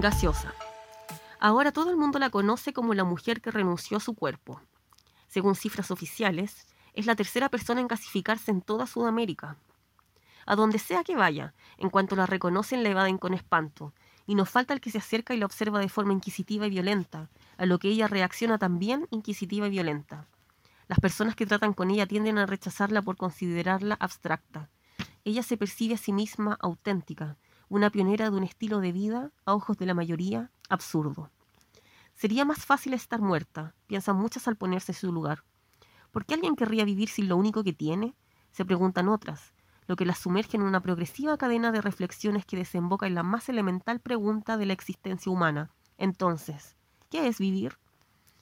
Gaseosa. Ahora todo el mundo la conoce como la mujer que renunció a su cuerpo. Según cifras oficiales, es la tercera persona en gasificarse en toda Sudamérica. A donde sea que vaya, en cuanto la reconocen la evaden con espanto, y nos falta el que se acerca y la observa de forma inquisitiva y violenta, a lo que ella reacciona también inquisitiva y violenta. Las personas que tratan con ella tienden a rechazarla por considerarla abstracta. Ella se percibe a sí misma auténtica, una pionera de un estilo de vida, a ojos de la mayoría, absurdo. Sería más fácil estar muerta, piensan muchas al ponerse en su lugar. ¿Por qué alguien querría vivir sin lo único que tiene? Se preguntan otras, lo que las sumerge en una progresiva cadena de reflexiones que desemboca en la más elemental pregunta de la existencia humana. Entonces, ¿qué es vivir?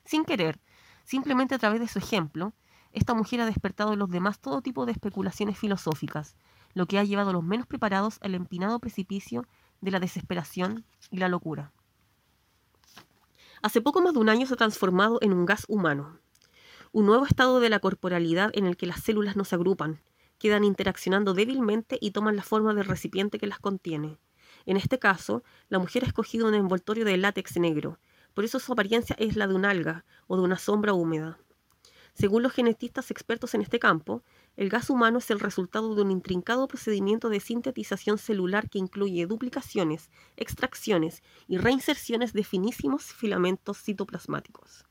Sin querer, simplemente a través de su ejemplo, esta mujer ha despertado en los demás todo tipo de especulaciones filosóficas, lo que ha llevado a los menos preparados al empinado precipicio de la desesperación y la locura. Hace poco más de un año se ha transformado en un gas humano, un nuevo estado de la corporalidad en el que las células no se agrupan, quedan interaccionando débilmente y toman la forma del recipiente que las contiene. En este caso, la mujer ha escogido un envoltorio de látex negro, por eso su apariencia es la de un alga o de una sombra húmeda. Según los genetistas expertos en este campo, el gas humano es el resultado de un intrincado procedimiento de sintetización celular que incluye duplicaciones, extracciones y reinserciones de finísimos filamentos citoplasmáticos.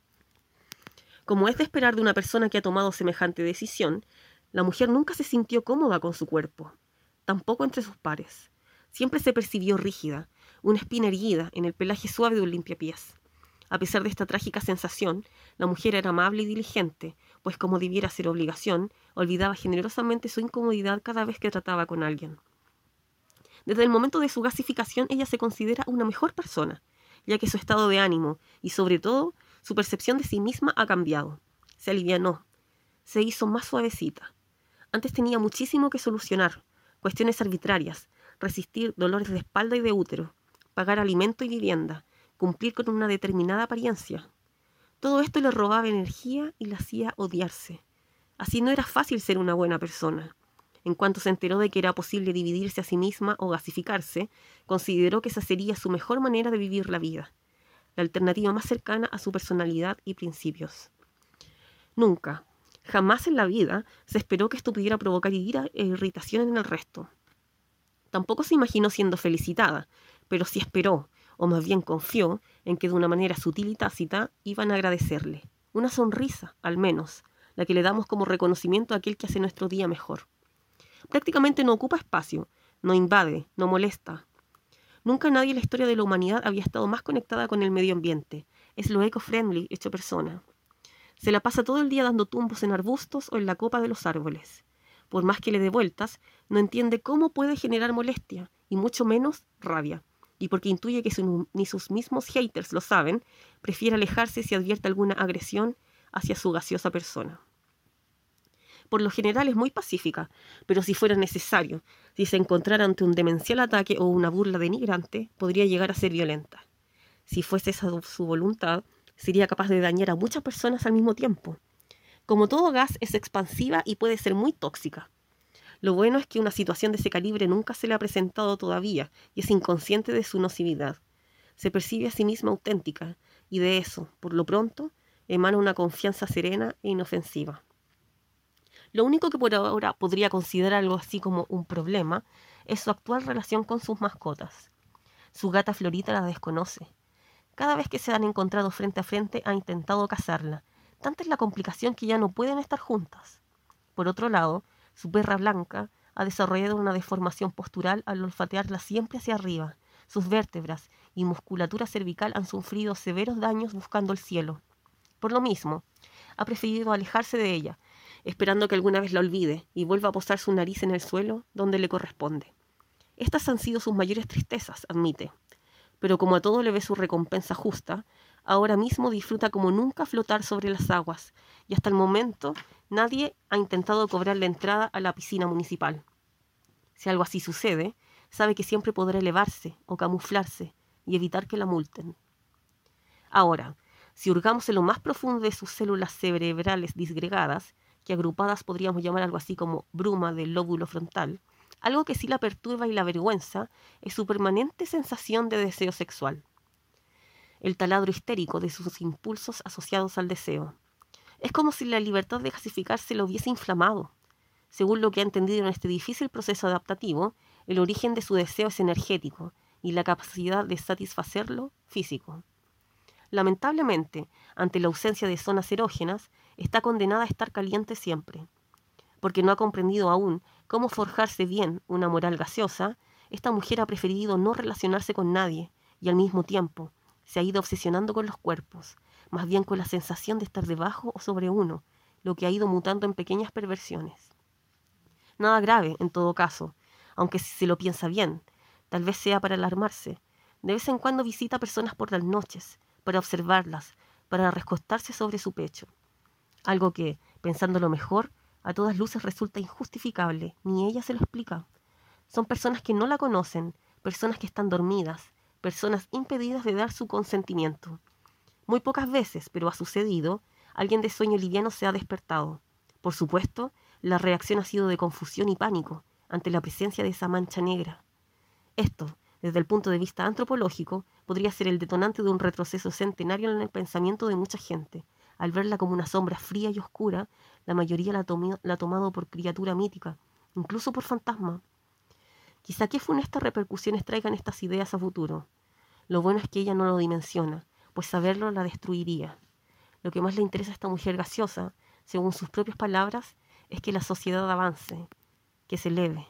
Como es de esperar de una persona que ha tomado semejante decisión, la mujer nunca se sintió cómoda con su cuerpo, tampoco entre sus pares. Siempre se percibió rígida, una espina erguida en el pelaje suave de un limpiapiés. A pesar de esta trágica sensación, la mujer era amable y diligente, pues como debiera ser obligación, olvidaba generosamente su incomodidad cada vez que trataba con alguien. Desde el momento de su gasificación ella se considera una mejor persona, ya que su estado de ánimo y sobre todo su percepción de sí misma ha cambiado. Se alivianó, se hizo más suavecita. Antes tenía muchísimo que solucionar, cuestiones arbitrarias, resistir dolores de espalda y de útero, pagar alimento y vivienda, cumplir con una determinada apariencia. Todo esto le robaba energía y la hacía odiarse. Así no era fácil ser una buena persona. En cuanto se enteró de que era posible dividirse a sí misma o gasificarse, consideró que esa sería su mejor manera de vivir la vida, la alternativa más cercana a su personalidad y principios. Nunca, jamás en la vida se esperó que esto pudiera provocar ira e irritación en el resto. Tampoco se imaginó siendo felicitada, pero sí esperó, o más bien confió en que de una manera sutil y tácita iban a agradecerle. Una sonrisa, al menos, la que le damos como reconocimiento a aquel que hace nuestro día mejor. Prácticamente no ocupa espacio, no invade, no molesta. Nunca nadie en la historia de la humanidad había estado más conectada con el medio ambiente. Es lo eco-friendly hecho persona. Se la pasa todo el día dando tumbos en arbustos o en la copa de los árboles. Por más que le dé vueltas, no entiende cómo puede generar molestia, y mucho menos rabia y porque intuye que ni sus mismos haters lo saben, prefiere alejarse si advierte alguna agresión hacia su gaseosa persona. Por lo general es muy pacífica, pero si fuera necesario, si se encontrara ante un demencial ataque o una burla denigrante, podría llegar a ser violenta. Si fuese esa su voluntad, sería capaz de dañar a muchas personas al mismo tiempo. Como todo gas, es expansiva y puede ser muy tóxica. Lo bueno es que una situación de ese calibre nunca se le ha presentado todavía y es inconsciente de su nocividad. Se percibe a sí misma auténtica y de eso, por lo pronto, emana una confianza serena e inofensiva. Lo único que por ahora podría considerar algo así como un problema es su actual relación con sus mascotas. Su gata Florita la desconoce. Cada vez que se han encontrado frente a frente ha intentado cazarla. Tanta es la complicación que ya no pueden estar juntas. Por otro lado, su perra blanca ha desarrollado una deformación postural al olfatearla siempre hacia arriba. Sus vértebras y musculatura cervical han sufrido severos daños buscando el cielo. Por lo mismo, ha preferido alejarse de ella, esperando que alguna vez la olvide y vuelva a posar su nariz en el suelo donde le corresponde. Estas han sido sus mayores tristezas, admite. Pero como a todo le ve su recompensa justa, ahora mismo disfruta como nunca flotar sobre las aguas, y hasta el momento nadie ha intentado cobrar la entrada a la piscina municipal. Si algo así sucede, sabe que siempre podrá elevarse o camuflarse y evitar que la multen. Ahora, si hurgamos en lo más profundo de sus células cerebrales disgregadas, que agrupadas podríamos llamar algo así como bruma del lóbulo frontal, algo que sí la perturba y la avergüenza es su permanente sensación de deseo sexual. el taladro histérico de sus impulsos asociados al deseo. Es como si la libertad de gasificarse lo hubiese inflamado. Según lo que ha entendido en este difícil proceso adaptativo, el origen de su deseo es energético y la capacidad de satisfacerlo físico. Lamentablemente, ante la ausencia de zonas erógenas, está condenada a estar caliente siempre. Porque no ha comprendido aún cómo forjarse bien una moral gaseosa, esta mujer ha preferido no relacionarse con nadie y al mismo tiempo se ha ido obsesionando con los cuerpos, más bien con la sensación de estar debajo o sobre uno, lo que ha ido mutando en pequeñas perversiones. Nada grave, en todo caso, aunque si se lo piensa bien, tal vez sea para alarmarse. De vez en cuando visita personas por las noches, para observarlas, para recostarse sobre su pecho. Algo que, pensándolo mejor, a todas luces resulta injustificable, ni ella se lo explica. Son personas que no la conocen, personas que están dormidas, personas impedidas de dar su consentimiento. Muy pocas veces, pero ha sucedido, alguien de sueño liviano se ha despertado. Por supuesto, la reacción ha sido de confusión y pánico ante la presencia de esa mancha negra. Esto, desde el punto de vista antropológico, podría ser el detonante de un retroceso centenario en el pensamiento de mucha gente. Al verla como una sombra fría y oscura, la mayoría la, ha tomado por criatura mítica, incluso por fantasma. Quizá qué funestas repercusiones traigan estas ideas a futuro. Lo bueno es que ella no lo dimensiona, pues saberlo la destruiría. Lo que más le interesa a esta mujer gaseosa, según sus propias palabras, es que la sociedad avance, que se eleve,